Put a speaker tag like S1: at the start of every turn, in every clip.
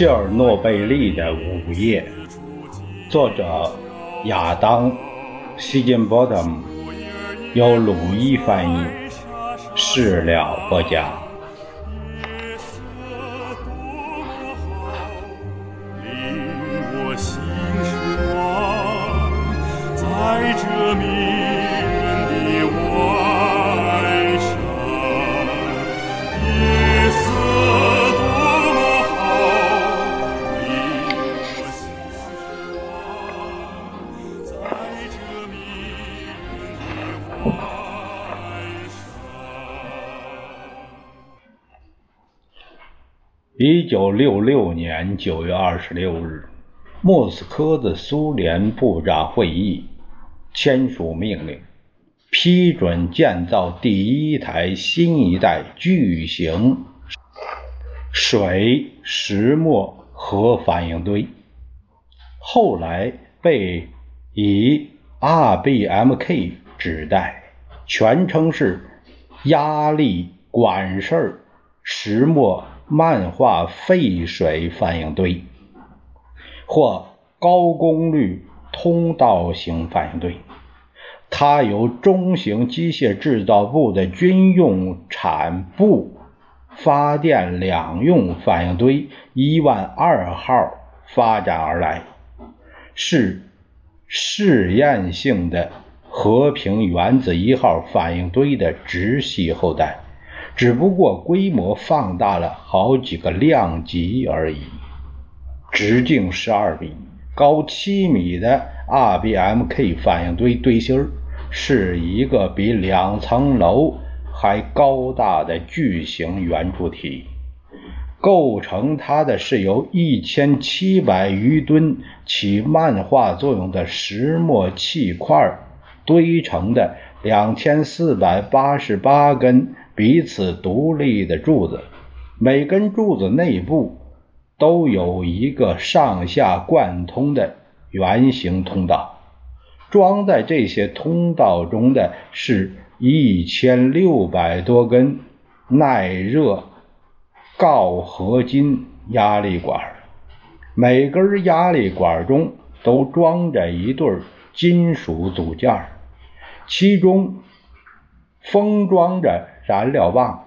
S1: 切尔诺贝利的午夜，作者亚当·希金波特姆，由鲁伊翻译，事了不讲。一九六六年九月二十六日，莫斯科的苏联部长会议签署命令，批准建造第一台新一代巨型水石墨核反应堆，后来被以 RBMK 指代，全称是压力管式石墨漫画沸水反应堆，或高功率通道型反应堆。它由中型机械制造部的军用产部发电两用反应堆一万二号发展而来，是试验性的和平原子一号反应堆的直系后代，只不过规模放大了好几个量级而已。直径十二米、高七米的 RBMK 反应堆堆芯儿，是一个比两层楼还高大的巨型圆柱体。构成它的是由一千七百余吨起漫画作用的石墨气块堆成的两千四百八十八根彼此独立的柱子，每根柱子内部都有一个上下贯通的圆形通道。装在这些通道中的是一千六百多根耐热锆合金压力管，每根压力管中都装着一对金属组件，其中封装着燃料棒，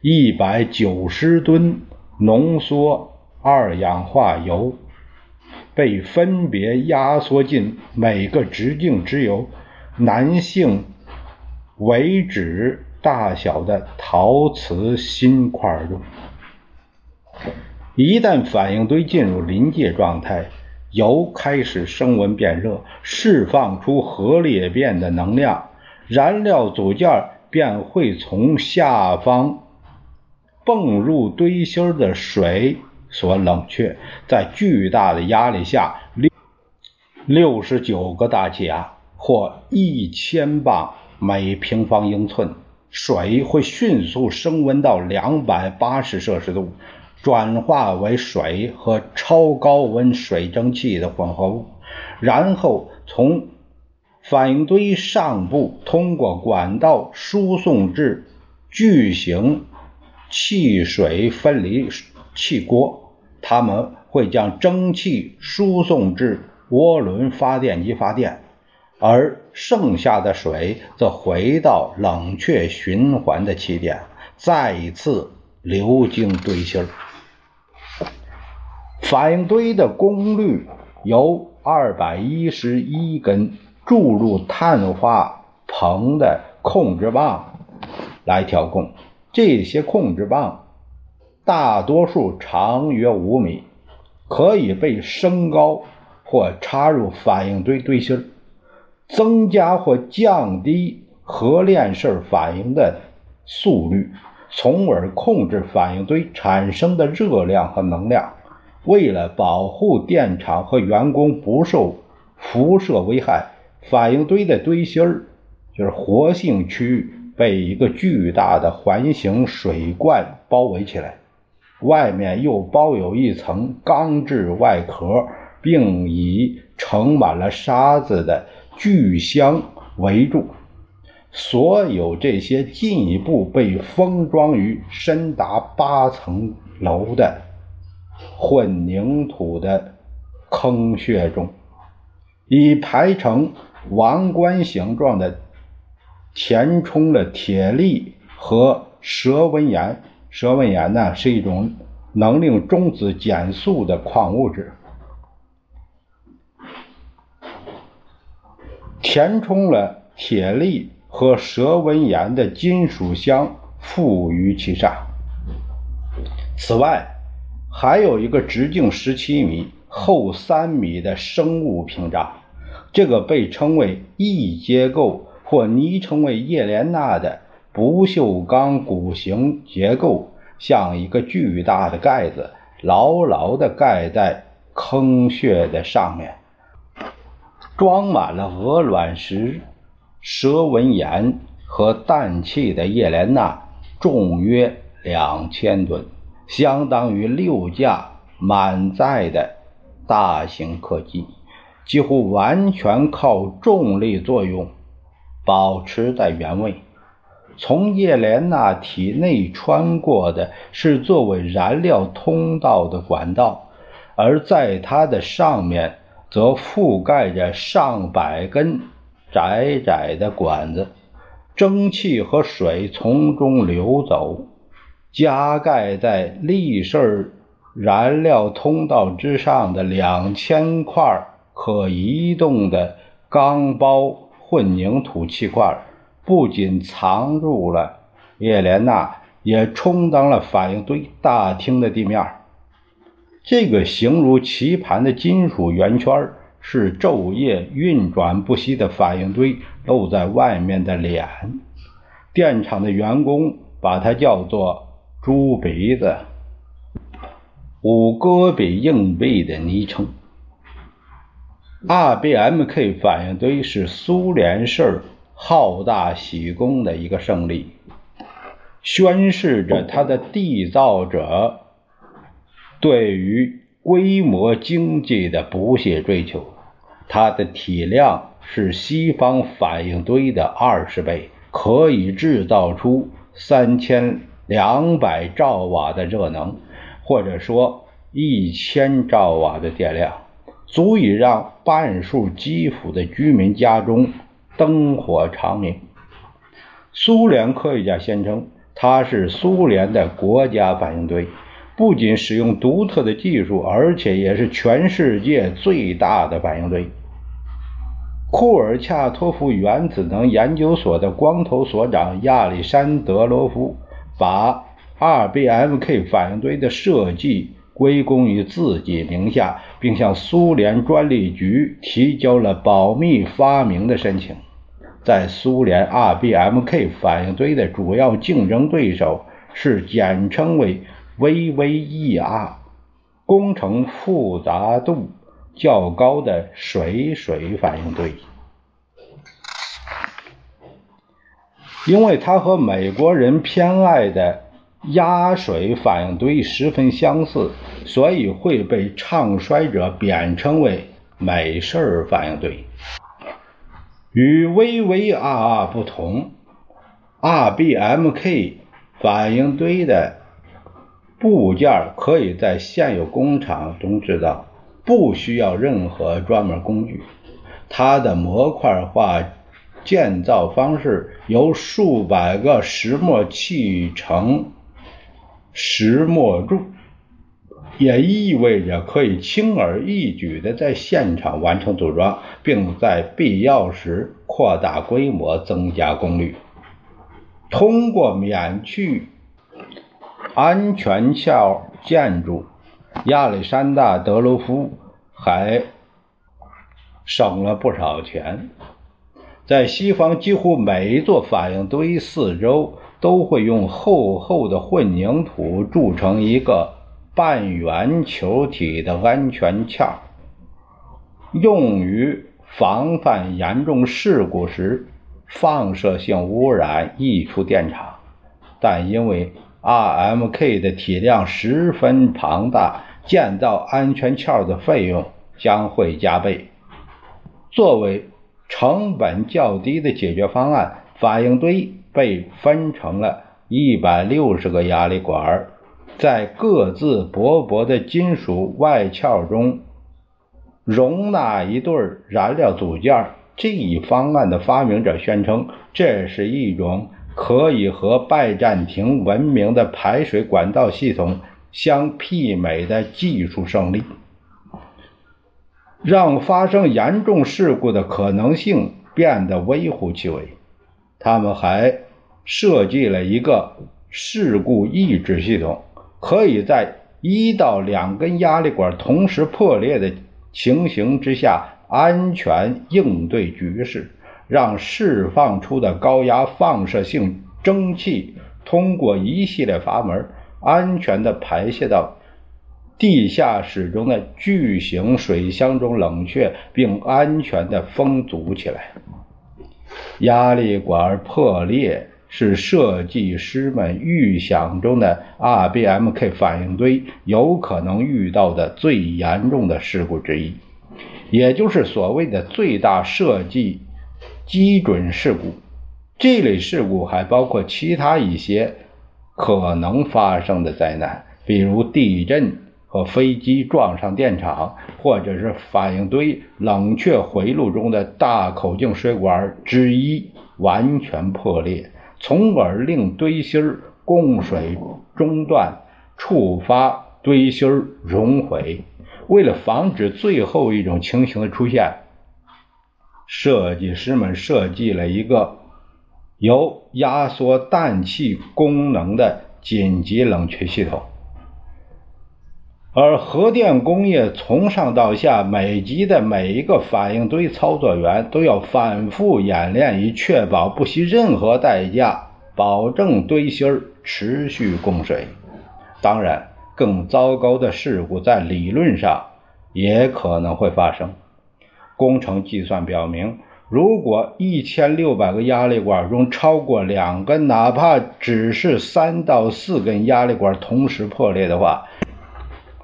S1: 一百九十吨浓缩二氧化铀。被分别压缩进每个直径只有男性尾指大小的陶瓷芯块中。一旦反应堆进入临界状态，铀开始升温变热，释放出核裂变的能量，燃料组件便会从下方泵入堆芯的水。所冷却，在巨大的压力下，六六十九个大气压或一千磅每平方英寸水会迅速升温到两百八十摄氏度，转化为水和超高温水蒸气的混合物，然后从反应堆上部通过管道输送至巨型气水分离气锅。他们会将蒸汽输送至涡轮发电机发电，而剩下的水则回到冷却循环的起点，再一次流经堆芯。反应堆的功率由二百一十一根注入碳化硼的控制棒来调控，这些控制棒。大多数长约五米，可以被升高或插入反应堆堆芯，增加或降低核链式反应的速率，从而控制反应堆产生的热量和能量。为了保护电厂和员工不受辐射危害，反应堆的堆芯儿就是活性区域被一个巨大的环形水罐包围起来。外面又包有一层钢制外壳，并以盛满了沙子的巨箱围住。所有这些进一步被封装于深达八层楼的混凝土的坑穴中，以排成王冠形状的填充了铁粒和蛇纹岩。蛇纹岩呢是一种能令中子减速的矿物质。填充了铁粒和蛇纹岩的金属箱附于其上。此外，还有一个直径十七米、厚三米的生物屏障，这个被称为 E 结构或昵称为叶莲娜的不锈钢鼓形结构，像一个巨大的盖子，牢牢地盖在坑穴的上面。装满了鹅卵石、蛇纹岩和氮气的叶莲娜重约两千吨，相当于六架满载的大型客机，几乎完全靠重力作用保持在原位。从叶莲娜体内穿过的是作为燃料通道的管道，而在它的上面。则覆盖着上百根窄窄的管子，蒸汽和水从中流走。加盖在立式燃料通道之上的两千块可移动的钢包混凝土气块，不仅藏入了叶莲娜，也充当了反应堆大厅的地面。这个形如棋盘的金属圆圈是昼夜运转不息的反应堆露在外面的脸。电厂的员工把它叫做“猪鼻子”，五戈比硬币的昵称。RBMK 反应堆是苏联式好大喜功的一个胜利，宣示着它的缔造者。对于规模经济的不懈追求，它的体量是西方反应堆的二十倍，可以制造出三千两百兆瓦的热能，或者说一千兆瓦的电量，足以让半数基辅的居民家中灯火长明。苏联科学家宣称，它是苏联的国家反应堆。不仅使用独特的技术，而且也是全世界最大的反应堆。库尔恰托夫原子能研究所的光头所长亚历山德罗夫把 RBMK 反应堆的设计归功于自己名下，并向苏联专利局提交了保密发明的申请。在苏联，RBMK 反应堆的主要竞争对手是简称为。VVER 工程复杂度较高的水水反应堆，因为它和美国人偏爱的压水反应堆十分相似，所以会被唱衰者贬称为美式反应堆。与 VVER 不同，RBMK 反应堆的。部件可以在现有工厂中制造，不需要任何专门工具。它的模块化建造方式由数百个石墨砌成石墨柱，也意味着可以轻而易举地在现场完成组装，并在必要时扩大规模、增加功率。通过免去。安全壳建筑，亚历山大·德罗夫还省了不少钱。在西方，几乎每一座反应堆四周都会用厚厚的混凝土铸成一个半圆球体的安全壳，用于防范严重事故时放射性污染溢出电场。但因为 RMK 的体量十分庞大，建造安全壳的费用将会加倍。作为成本较低的解决方案，反应堆被分成了一百六十个压力管，在各自薄薄的金属外壳中容纳一对燃料组件。这一方案的发明者宣称，这是一种可以和拜占庭文明的排水管道系统相媲美的技术胜利，让发生严重事故的可能性变得微乎其微。他们还设计了一个事故抑制系统，可以在一到两根压力管同时破裂的情形之下。安全应对局势，让释放出的高压放射性蒸汽通过一系列阀门，安全地排泄到地下室中的巨型水箱中冷却，并安全地封堵起来。压力管破裂是设计师们预想中的 RBMK 反应堆有可能遇到的最严重的事故之一。也就是所谓的最大设计基准事故，这类事故还包括其他一些可能发生的灾难，比如地震和飞机撞上电厂，或者是反应堆冷却回路中的大口径水管之一完全破裂，从而令堆芯供水中断，触发堆芯熔毁。为了防止最后一种情形的出现，设计师们设计了一个由压缩氮气功能的紧急冷却系统。而核电工业从上到下，每级的每一个反应堆操作员都要反复演练，以确保不惜任何代价保证堆芯儿持续供水。当然。更糟糕的事故在理论上也可能会发生。工程计算表明，如果一千六百个压力管中超过两根，哪怕只是三到四根压力管同时破裂的话，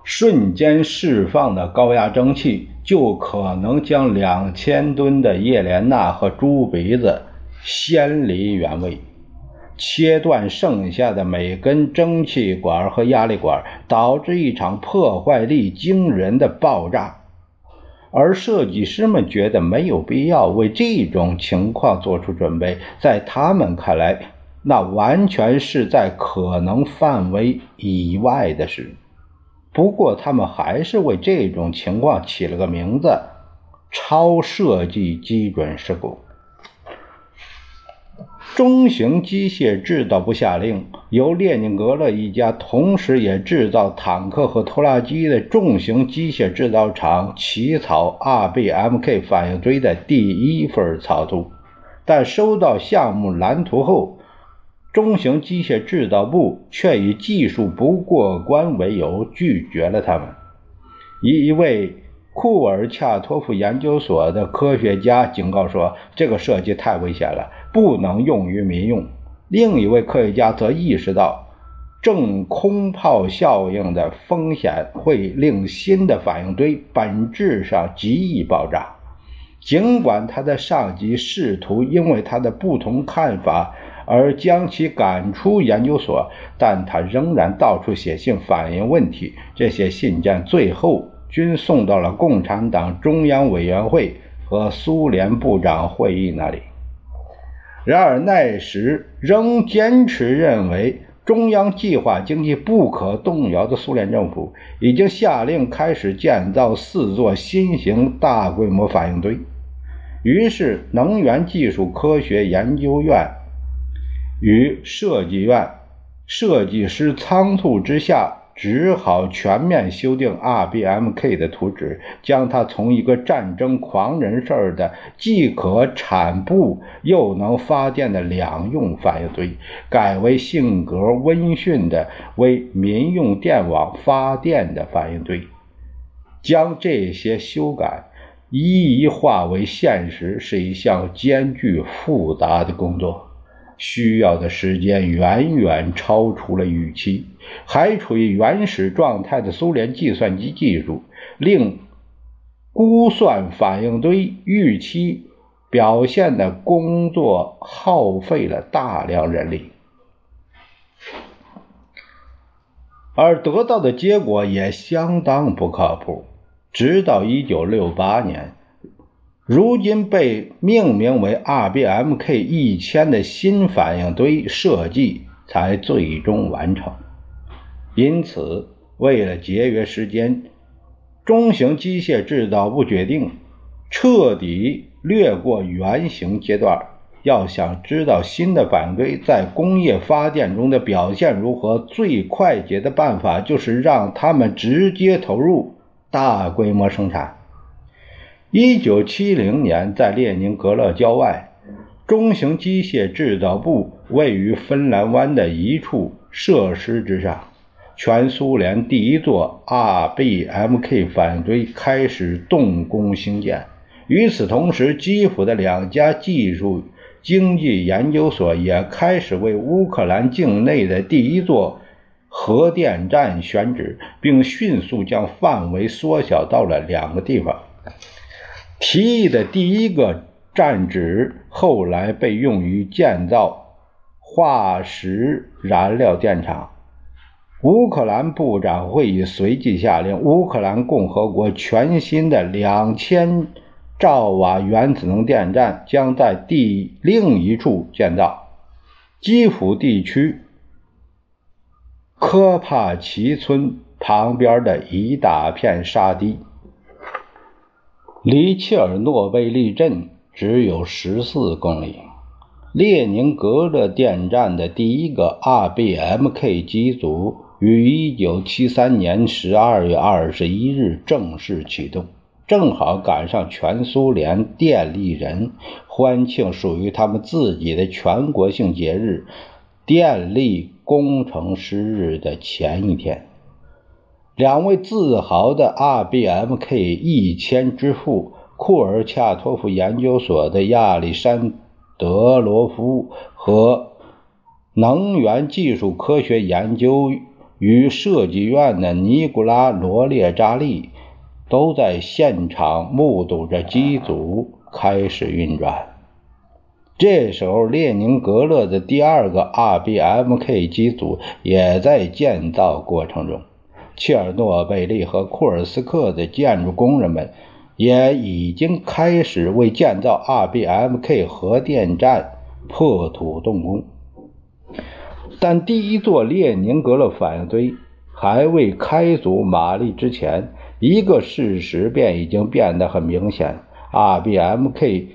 S1: 瞬间释放的高压蒸汽就可能将两千吨的叶莲娜和猪鼻子掀离原位。切断剩下的每根蒸汽管和压力管，导致一场破坏力惊人的爆炸。而设计师们觉得没有必要为这种情况做出准备，在他们看来，那完全是在可能范围以外的事。不过，他们还是为这种情况起了个名字：超设计基准事故。中型机械制造部下令，由列宁格勒一家同时也制造坦克和拖拉机的重型机械制造厂起草 RBMK 反应堆的第一份草图，但收到项目蓝图后，中型机械制造部却以技术不过关为由拒绝了他们。一位库尔恰托夫研究所的科学家警告说：“这个设计太危险了。”不能用于民用。另一位科学家则意识到，正空炮效应的风险会令新的反应堆本质上极易爆炸。尽管他的上级试图因为他的不同看法而将其赶出研究所，但他仍然到处写信反映问题。这些信件最后均送到了共产党中央委员会和苏联部长会议那里。然而，奈什仍坚持认为，中央计划经济不可动摇的苏联政府已经下令开始建造四座新型大规模反应堆。于是，能源技术科学研究院与设计院设计师仓促之下。只好全面修订 RBMK 的图纸，将它从一个战争狂人式的既可产布又能发电的两用反应堆，改为性格温驯的为民用电网发电的反应堆。将这些修改一一化为现实，是一项艰巨复杂的工作。需要的时间远远超出了预期。还处于原始状态的苏联计算机技术，令估算反应堆预期表现的工作耗费了大量人力。而得到的结果也相当不靠谱。直到1968年，如今被命名为 RBMK 一千的新反应堆设计才最终完成。因此，为了节约时间，中型机械制造部决定彻底略过原型阶段。要想知道新的反应堆在工业发电中的表现如何，最快捷的办法就是让他们直接投入大规模生产。一九七零年，在列宁格勒郊外，中型机械制造部位于芬兰湾的一处设施之上，全苏联第一座 RBMK 反应堆开始动工兴建。与此同时，基辅的两家技术。经济研究所也开始为乌克兰境内的第一座核电站选址，并迅速将范围缩小到了两个地方。提议的第一个站址后来被用于建造化石燃料电厂。乌克兰部长会议随即下令，乌克兰共和国全新的两千。兆瓦原子能电站将在第另一处建造，基辅地区科帕奇村旁边的一大片沙地，离切尔诺贝利镇只有十四公里。列宁格勒电站的第一个 RBMK 机组于一九七三年十二月二十一日正式启动。正好赶上全苏联电力人欢庆属于他们自己的全国性节日——电力工程师日的前一天。两位自豪的 RBMK 一千之父库尔恰托夫研究所的亚历山德罗夫和能源技术科学研究与设计院的尼古拉罗列扎利。都在现场目睹着机组开始运转。这时候，列宁格勒的第二个 RBMK 机组也在建造过程中。切尔诺贝利和库尔斯克的建筑工人们也已经开始为建造 RBMK 核电站破土动工。但第一座列宁格勒反应堆还未开足马力之前。一个事实便已经变得很明显：RBMK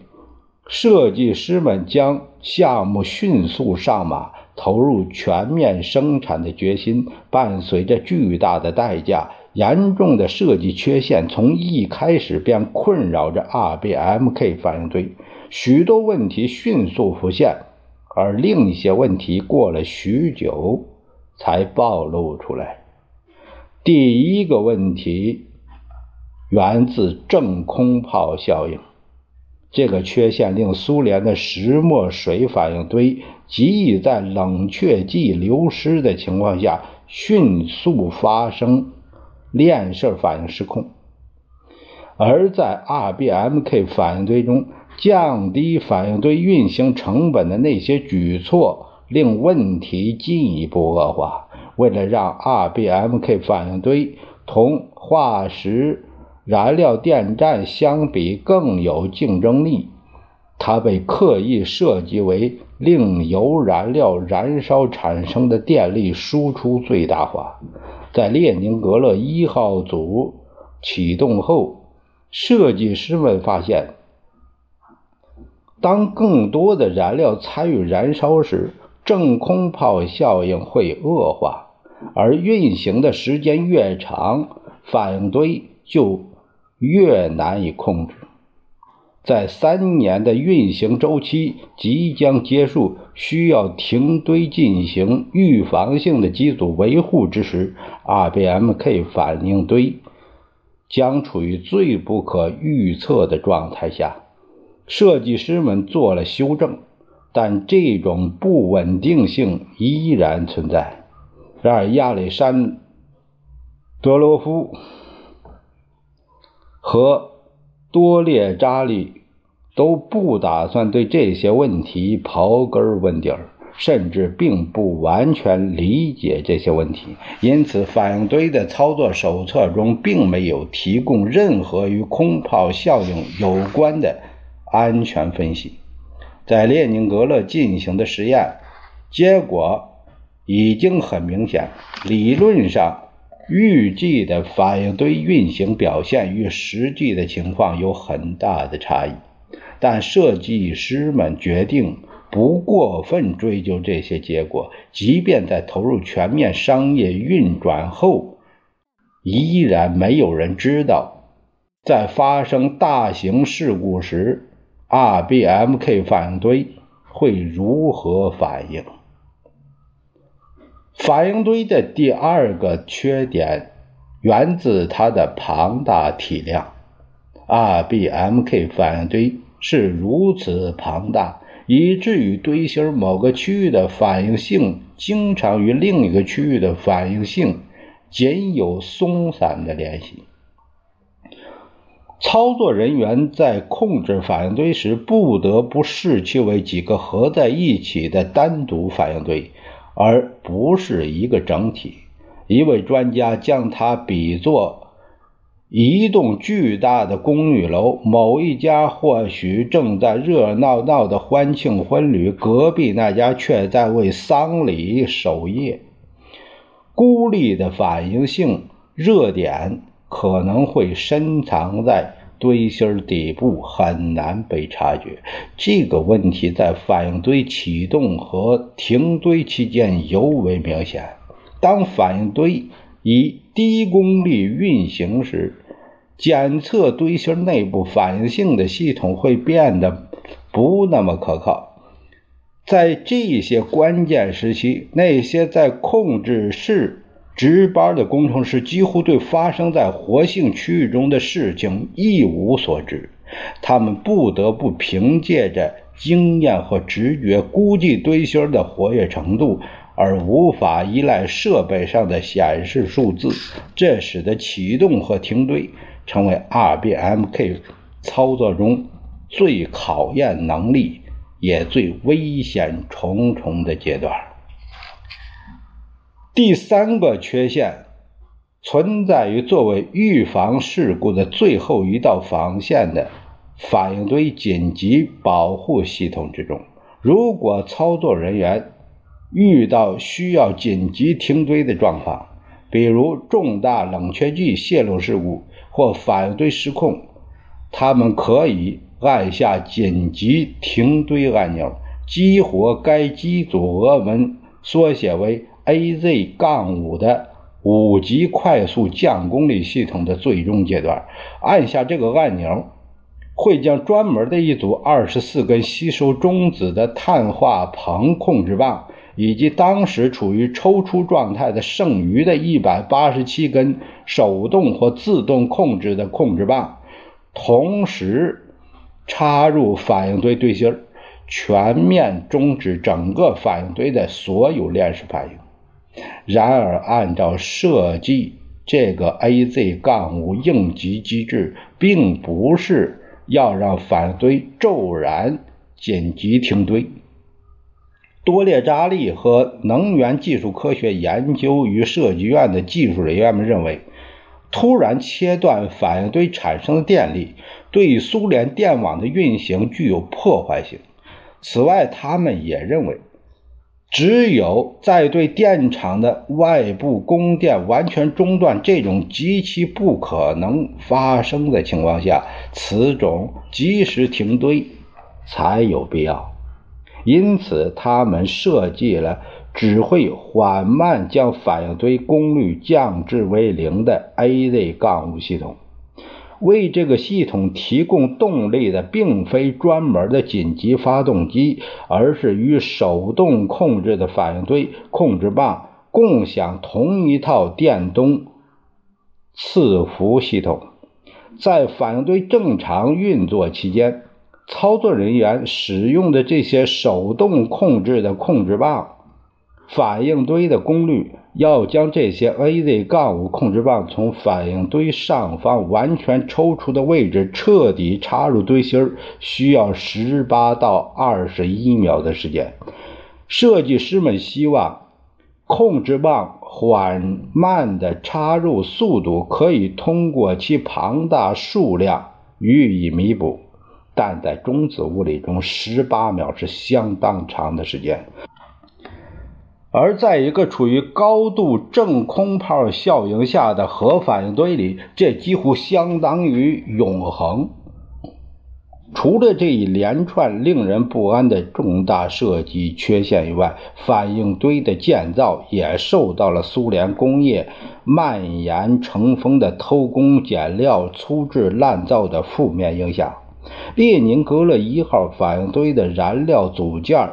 S1: 设计师们将项目迅速上马、投入全面生产的决心，伴随着巨大的代价。严重的设计缺陷从一开始便困扰着 RBMK 反应堆，许多问题迅速浮现，而另一些问题过了许久才暴露出来。第一个问题。源自正空炮效应，这个缺陷令苏联的石墨水反应堆极易在冷却剂流失的情况下迅速发生链式反应失控，而在 RBMK 反应堆中降低反应堆运行成本的那些举措令问题进一步恶化。为了让 RBMK 反应堆同化石燃料电站相比更有竞争力，它被刻意设计为令铀燃料燃烧产生的电力输出最大化。在列宁格勒一号组启动后，设计师们发现，当更多的燃料参与燃烧时，正空炮效应会恶化，而运行的时间越长，反应堆就。越难以控制，在三年的运行周期即将结束，需要停堆进行预防性的机组维护之时，RBMK 反应堆将处于最不可预测的状态下。设计师们做了修正，但这种不稳定性依然存在。然而，亚历山德罗夫。和多列扎利都不打算对这些问题刨根问底儿，甚至并不完全理解这些问题，因此反应堆的操作手册中并没有提供任何与空炮效应有关的安全分析。在列宁格勒进行的实验结果已经很明显，理论上预计的反应堆运行表现与实际的情况有很大的差异，但设计师们决定。不过分追究这些结果，即便在投入全面商业运转后，依然没有人知道，在发生大型事故时，RBMK 反应堆会如何反应。反应堆的第二个缺点源自它的庞大体量。RBMK 反应堆是如此庞大。以至于堆芯某个区域的反应性经常与另一个区域的反应性仅有松散的联系。操作人员在控制反应堆时，不得不视其为几个合在一起的单独反应堆，而不是一个整体。一位专家将它比作。一栋巨大的公寓楼，某一家或许正在热闹闹的欢庆婚礼，隔壁那家却在为丧礼守夜。孤立的反应性热点可能会深藏在堆芯底部，很难被察觉。这个问题在反应堆启动和停堆期间尤为明显。当反应堆以低功率运行时，检测堆芯内部反应性的系统会变得不那么可靠。在这些关键时期，那些在控制室值班的工程师几乎对发生在活性区域中的事情一无所知，他们不得不凭借着经验和直觉估计堆芯的活跃程度。而无法依赖设备上的显示数字，这使得启动和停堆成为 RBMK 操作中最考验能力也最危险重重的阶段。第三个缺陷存在于作为预防事故的最后一道防线的反应堆紧急保护系统之中。如果操作人员遇到需要紧急停堆的状况，比如重大冷却剂泄漏事故或反应堆失控，他们可以按下紧急停堆按钮，激活该机组额门缩写为 AZ 杠5的五级快速降功率系统的最终阶段。按下这个按钮，会将专门的一组二十四根吸收中子的碳化硼控制棒。以及当时处于抽出状态的剩余的一百八十七根手动或自动控制的控制棒，同时插入反应堆堆芯儿，全面终止整个反应堆的所有链式反应。然而，按照设计，这个 AZ-5 应急机制并不是要让反应堆骤然紧急停堆。多列扎利和能源技术科学研究与设计院的技术人员们认为，突然切断反应堆产生的电力对苏联电网的运行具有破坏性。此外，他们也认为，只有在对电厂的外部供电完全中断这种极其不可能发生的情况下，此种及时停堆才有必要。因此，他们设计了只会缓慢将反应堆功率降至为零的 AZ-5 系统。为这个系统提供动力的，并非专门的紧急发动机，而是与手动控制的反应堆控制棒共享同一套电动伺服系统。在反应堆正常运作期间。操作人员使用的这些手动控制的控制棒，反应堆的功率要将这些 AZ-5 控制棒从反应堆上方完全抽出的位置彻底插入堆芯，需要十八到二十一秒的时间。设计师们希望控制棒缓慢的插入速度可以通过其庞大数量予以弥补，但在中子物理中，十八秒是相当长的时间。而在一个处于高度正空泡效应下的核反应堆里，这几乎相当于永恒。除了这一连串令人不安的重大设计缺陷以外，反应堆的建造也受到了苏联工业蔓延成风的偷工减料、粗制滥造的负面影响。列宁格勒一号反应堆的燃料组件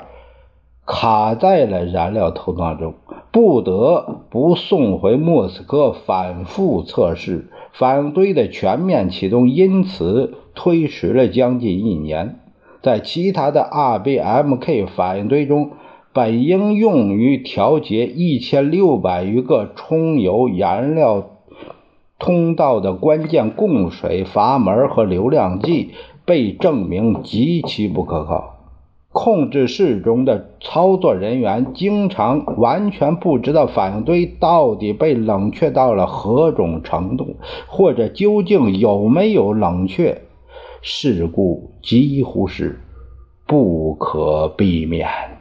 S1: 卡在了燃料头当中，不得不送回莫斯科反复测试。反应堆的全面启动因此推迟了将近一年。在其他的 RBMK 反应堆中，本应用于调节一千六百余个充油燃料通道的关键供水阀门和流量计被证明极其不可靠。控制室中的操作人员经常完全不知道反应堆到底被冷却到了何种程度，或者究竟有没有冷却。事故几乎是不可避免。